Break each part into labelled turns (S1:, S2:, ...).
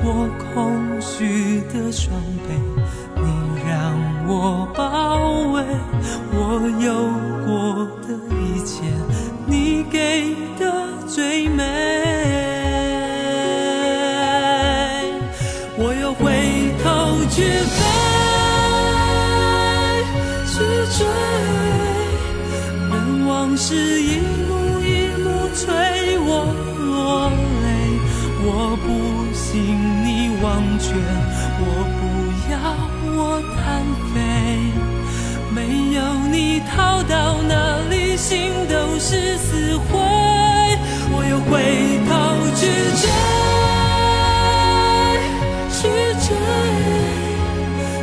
S1: 我空虚的双臂，你让我包围。我有过的一切，你给的最美。逃到哪里，心都是死灰。我又回头去追。去追，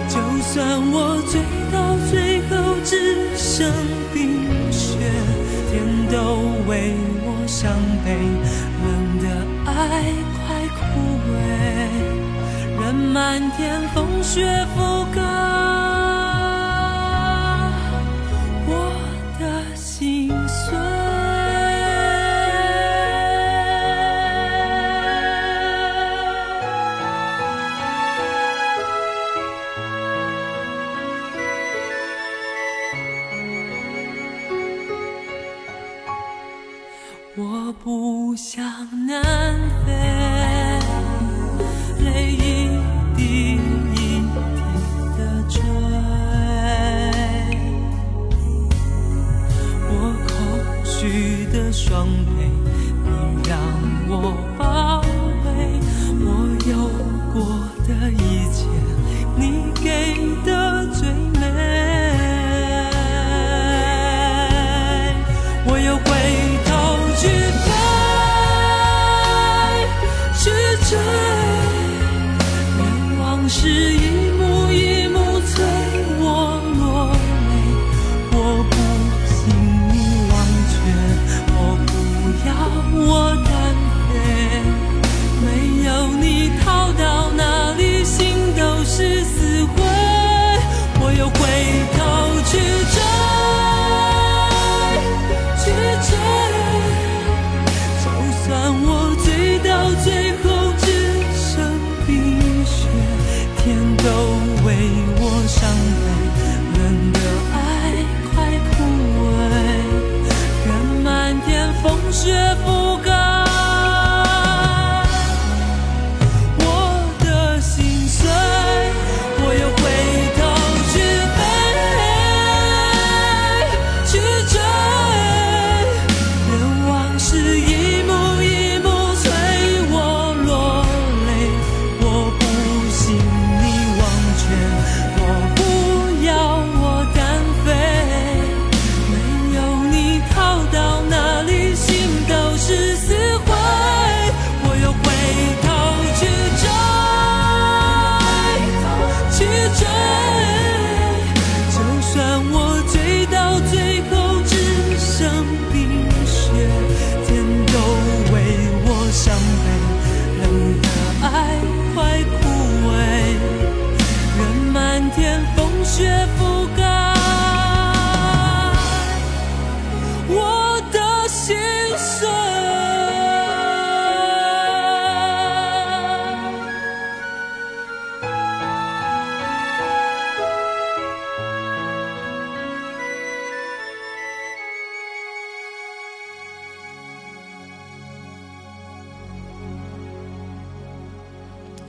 S1: 就算我追到最后只剩冰雪，天都为我伤悲，冷的爱快枯萎，任漫天风雪覆盖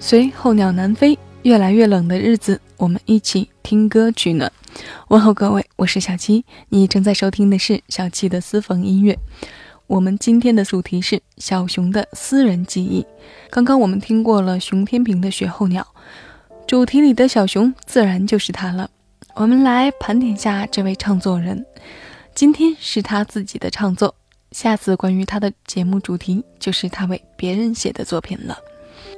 S2: 随候鸟南飞，越来越冷的日子，我们一起听歌取暖。问候各位，我是小七，你正在收听的是小七的私房音乐。我们今天的主题是小熊的私人记忆。刚刚我们听过了熊天平的《雪候鸟》，主题里的小熊自然就是他了。我们来盘点下这位唱作人，今天是他自己的创作。
S1: 下次关于他的节目主题就是他为别人写的作品了。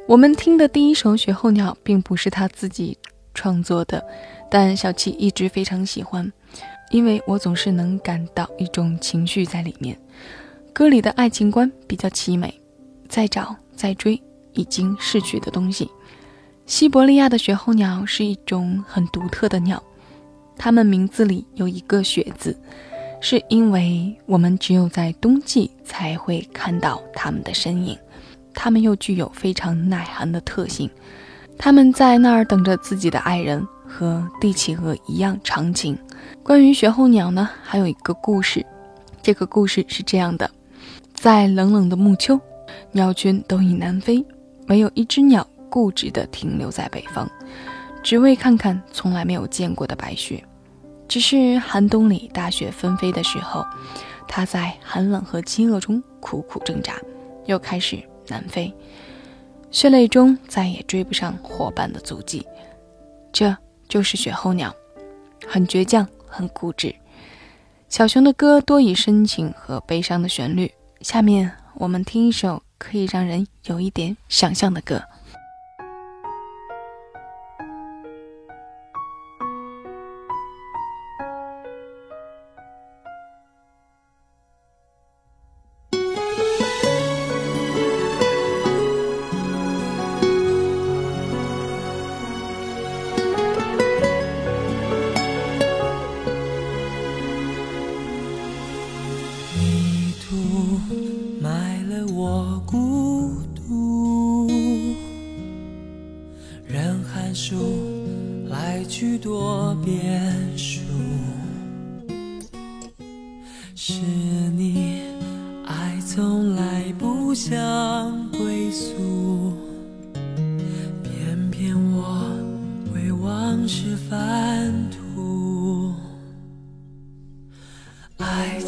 S1: 我们听的第一首《雪候鸟》并不是他自己创作的，但小七一直非常喜欢，因为我总是能感到一种情绪在里面。歌里的爱情观比较凄美，再找再追已经逝去的东西。西伯利亚的雪候鸟是一种很独特的鸟，它们名字里有一个“雪”字，是因为我们只有在冬季才会看到它们的身影。它们又具有非常耐寒的特性，他们在那儿等着自己的爱人，和帝企鹅一样长情。关于雪候鸟呢，还有一个故事，这个故事是这样的：在冷冷的暮秋，鸟群都已南飞，唯有一只鸟固执地停留在北方，只为看看从来没有见过的白雪。只是寒冬里大雪纷飞的时候，它在寒冷和饥饿中苦苦挣扎，又开始。南飞，血泪中再也追不上伙伴的足迹。这就是雪候鸟，很倔强，很固执。小熊的歌多以深情和悲伤的旋律。下面我们听一首可以让人有一点想象的歌。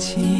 S1: 情。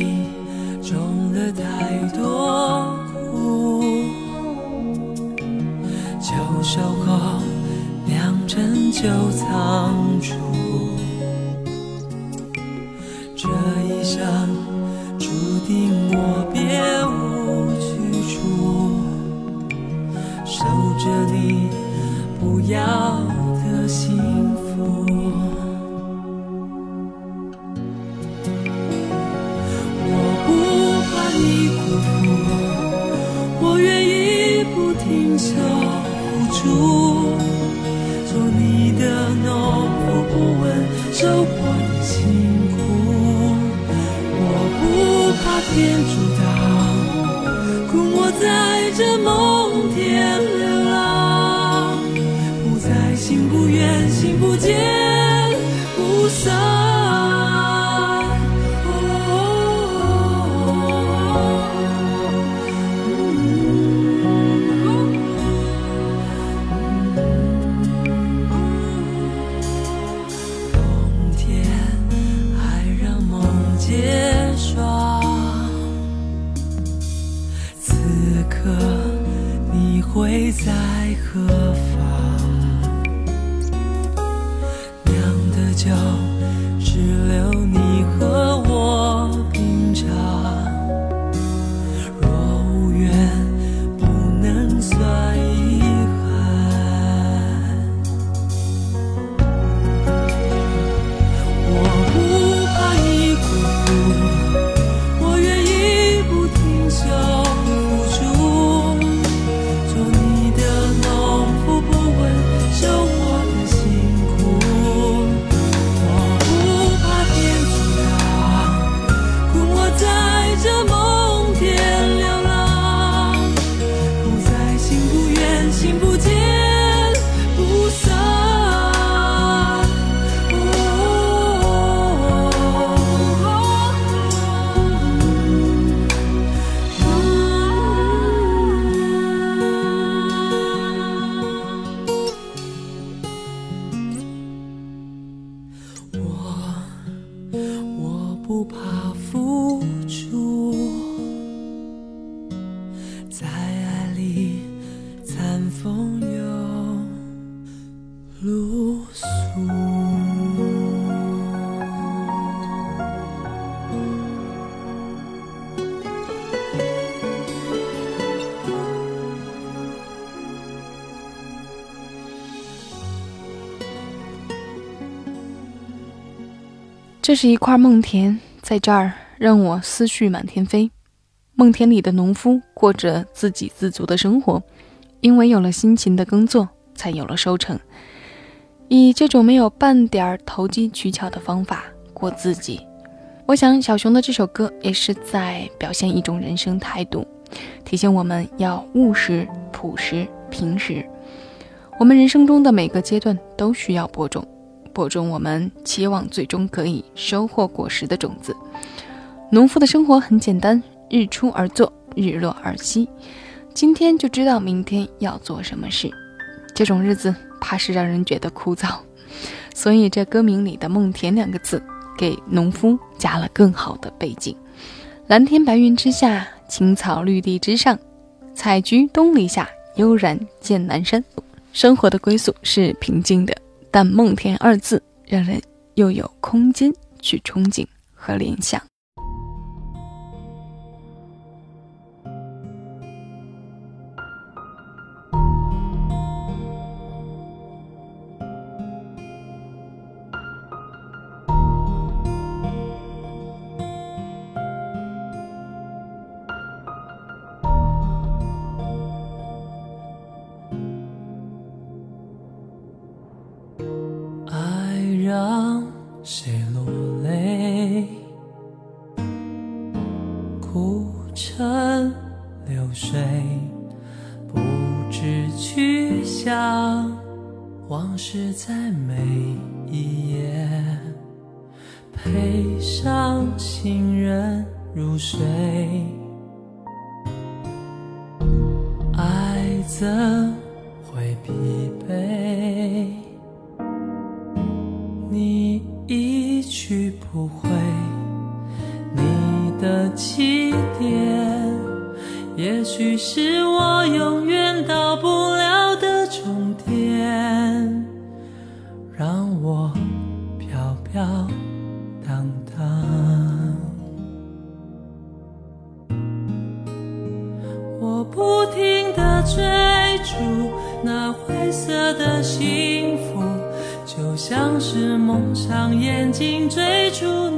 S2: 这是一块梦田，在这儿让我思绪满天飞。梦田里的农夫过着自给自足的生活，因为有了辛勤的耕作，才有了收成。以这种没有半点投机取巧的方法过自己，我想小熊的这首歌也是在表现一种人生态度，提醒我们要务实、朴实、平实。我们人生中的每个阶段都需要播种，播种我们期望最终可以收获果实的种子。农夫的生活很简单。日出而作，日落而息。今天就知道明天要做什么事，这种日子怕是让人觉得枯燥。所以这歌名里的“梦田”两个字，给农夫加了更好的背景。蓝天白云之下，青草绿地之上，采菊东篱下，悠然见南山。生活的归宿是平静的，但“梦田”二字让人又有空间去憧憬和联想。
S1: 是在每一夜，陪上行人入睡。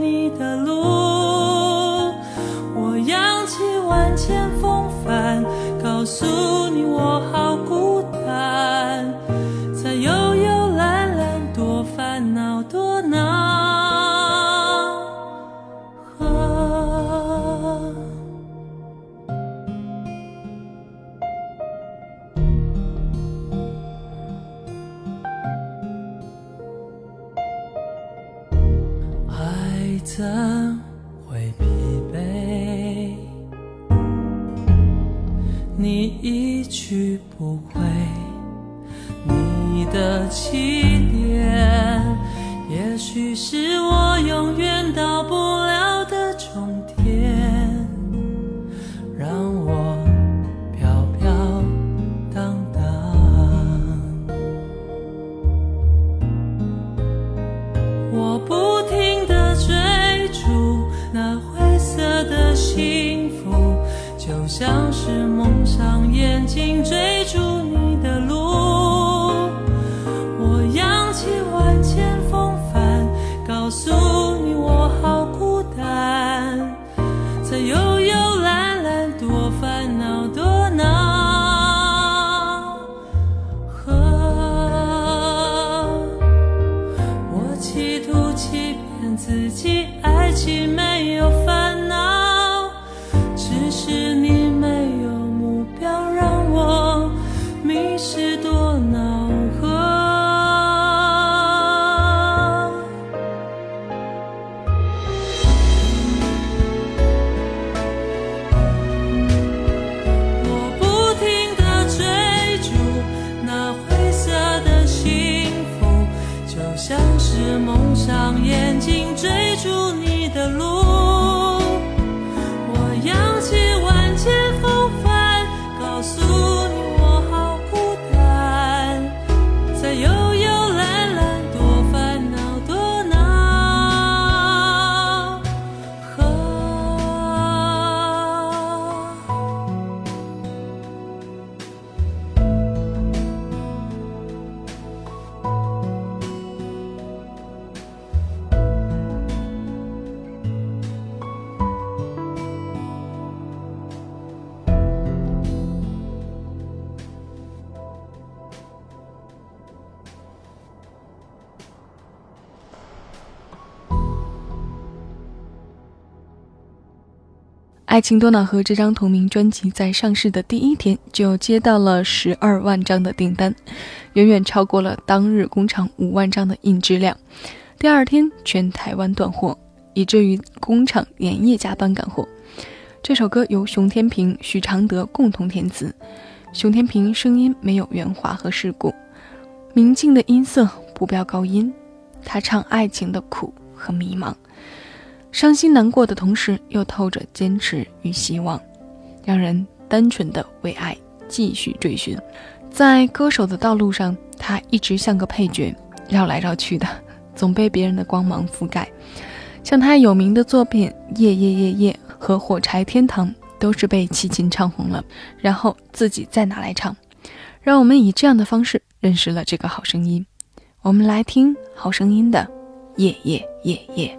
S1: 你的路。我扬起万千风帆，告诉你我好上眼爱情
S2: 多瑙河这张同名专辑在上市的第一天就接到了十二万张的订单，远远超过了当日工厂五万张的印制量。第二天全台湾断货，以至于工厂连夜加班赶货。这首歌由熊天平、许常德共同填词，熊天平声音没有圆滑和世故，明净的音色不飙高音，他唱爱情的苦和迷茫。伤心难过的同时，又透着坚持与希望，让人单纯的为爱继续追寻。在歌手的道路上，他一直像个配角，绕来绕去的，总被别人的光芒覆盖。像他有名的作品《夜夜夜夜》和《火柴天堂》，都是被齐秦唱红了，然后自己再拿来唱。让我们以这样的方式认识了这个好声音。我们来听好声音的《夜夜夜夜》。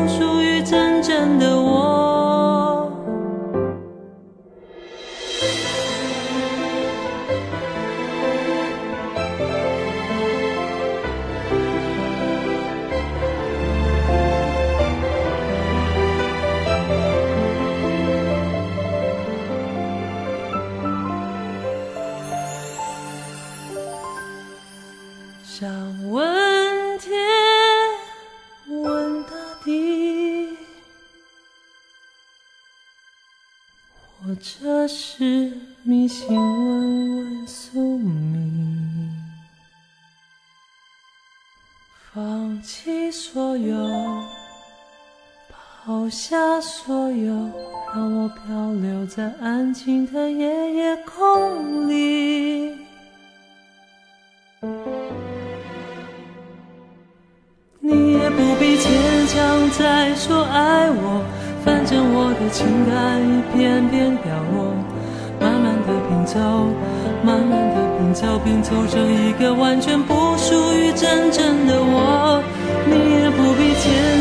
S1: 下所有，让我漂流在安静的夜夜空里。你也不必坚强再说爱我，反正我的情感一片片掉落，慢慢的拼凑，慢慢的拼凑，拼凑成一个完全不属于真正的我。你也不必坚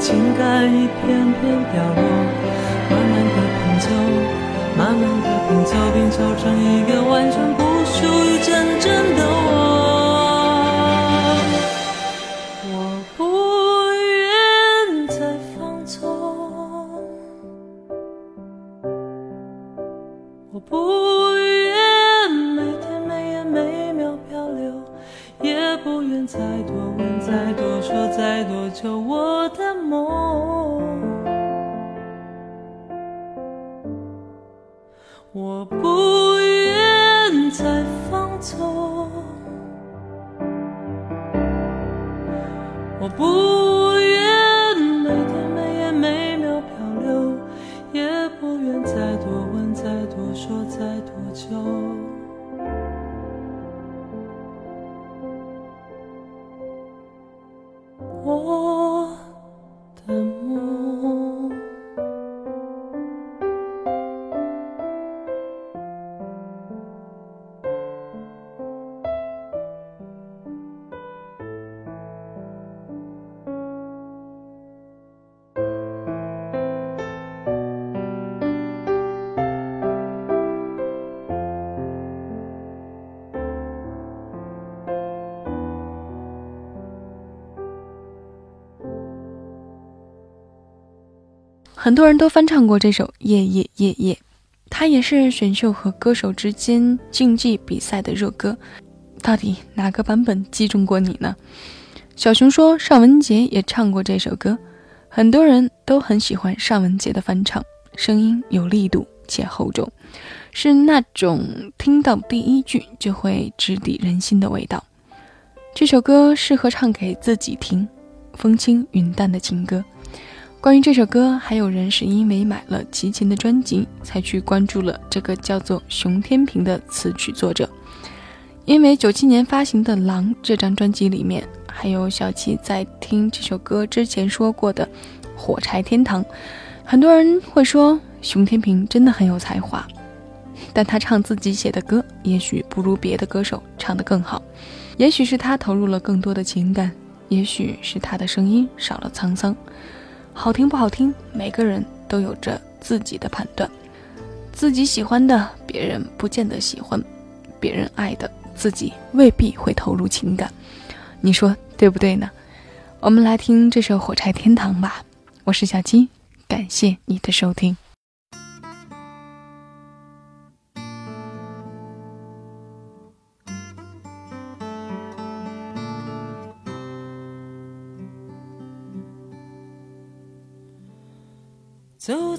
S1: 情感一片片凋落，慢慢的拼凑，慢慢的拼凑，拼凑成一个完全不属于真正
S2: 很多人都翻唱过这首《夜夜夜夜》，它也是选秀和歌手之间竞技比赛的热歌。到底哪个版本击中过你呢？小熊说尚雯婕也唱过这首歌，很多人都很喜欢尚雯婕的翻唱，声音有力度且厚重，是那种听到第一句就会直抵人心的味道。这首歌适合唱给自己听，风轻云淡的情歌。关于这首歌，还有人是因为买了齐秦的专辑，才去关注了这个叫做熊天平的词曲作者。因为九七年发行的《狼》这张专辑里面，还有小齐在听这首歌之前说过的《火柴天堂》，很多人会说熊天平真的很有才华，但他唱自己写的歌，也许不如别的歌手唱得更好，也许是他投入了更多的情感，也许是他的声音少了沧桑。好听不好听，每个人都有着自己的判断。自己喜欢的，别人不见得喜欢；别人爱的，自己未必会投入情感。你说对不对呢？我们来听这首《火柴天堂》吧。我是小七，感谢你的收听。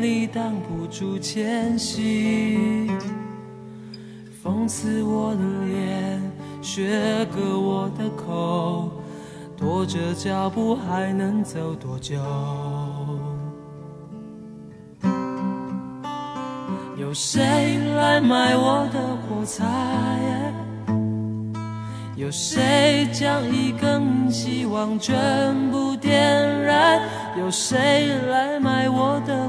S1: 力挡不住前行，风刺我的脸，雪割我的口，拖着脚步还能走多久？有谁来买我的火柴？有谁将一根希望全部点燃？有谁来买我的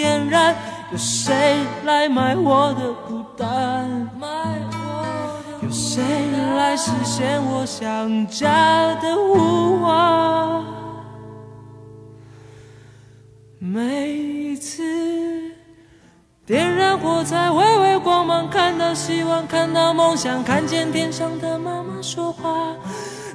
S1: 点燃？有谁来买我的孤单？有谁来实现我想家的呼唤？每一次点燃火柴，微微光芒，看到希望，看到梦想，看见天上的妈妈说话。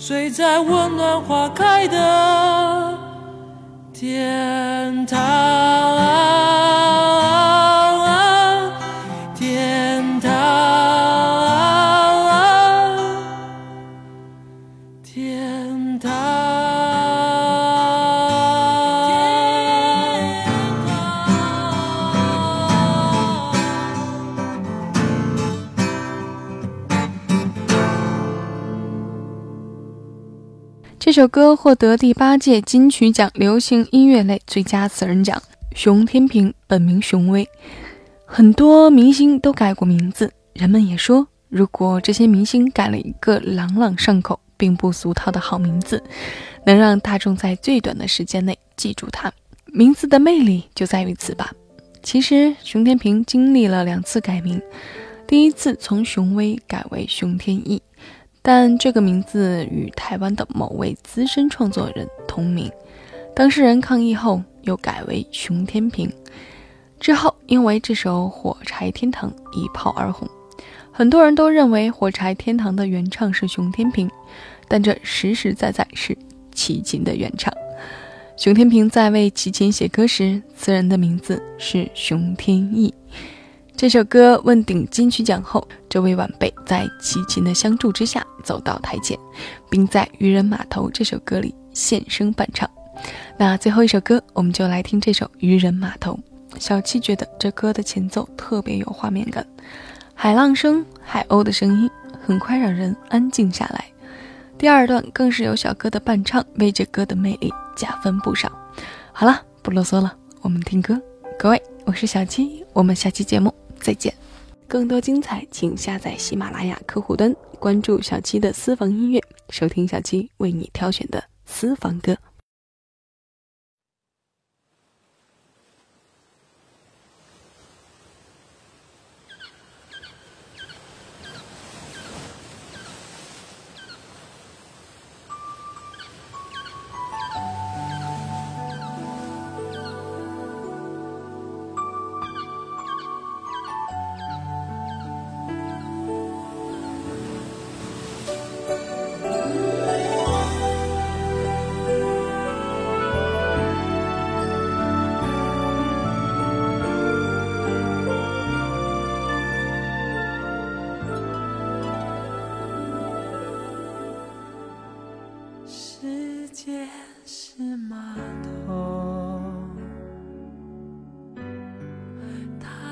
S1: 睡在温暖花开的天堂。
S2: 这首歌获得第八届金曲奖流行音乐类最佳词人奖。熊天平本名熊威，很多明星都改过名字。人们也说，如果这些明星改了一个朗朗上口、并不俗套的好名字，能让大众在最短的时间内记住他。名字的魅力就在于此吧。其实，熊天平经历了两次改名，第一次从熊威改为熊天意。但这个名字与台湾的某位资深创作人同名，当事人抗议后又改为熊天平。之后因为这首《火柴天堂》一炮而红，很多人都认为《火柴天堂》的原唱是熊天平，但这实实在在是齐秦的原唱。熊天平在为齐秦写歌时，词人的名字是熊天意。这首歌问鼎金曲奖后，这位晚辈在齐秦的相助之下走到台前，并在《渔人码头》这首歌里现声伴唱。那最后一首歌，我们就来听这首《渔人码头》。小七觉得这歌的前奏特别有画面感，海浪声、海鸥的声音，很快让人安静下来。第二段更是有小哥的伴唱，为这歌的魅力加分不少。好了，不啰嗦了，我们听歌。各位，我是小七，我们下期节目。再见，更多精彩，请下载喜马拉雅客户端，关注小七的私房音乐，收听小七为你挑选的私房歌。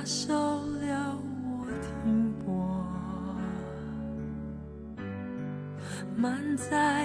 S1: 少了我停泊，满载。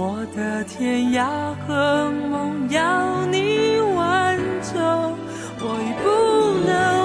S1: 我的天涯和梦要你挽走，我已不能。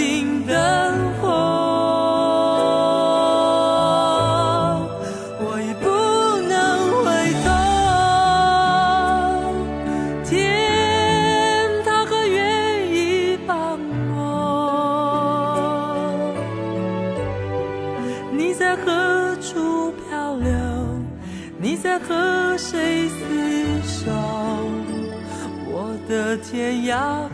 S1: 心灯火我已不能回头天他还愿意帮我你在何处漂流你在和谁厮守我的天涯。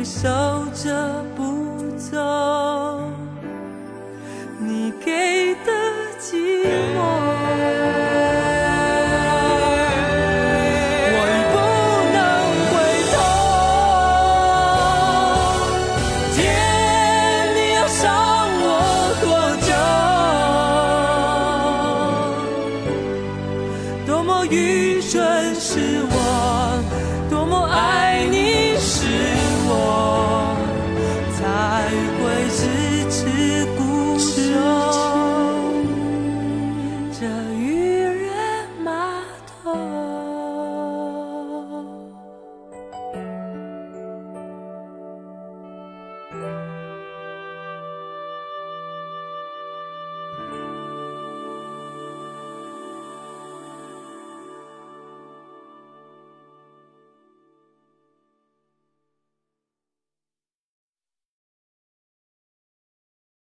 S1: 微笑着。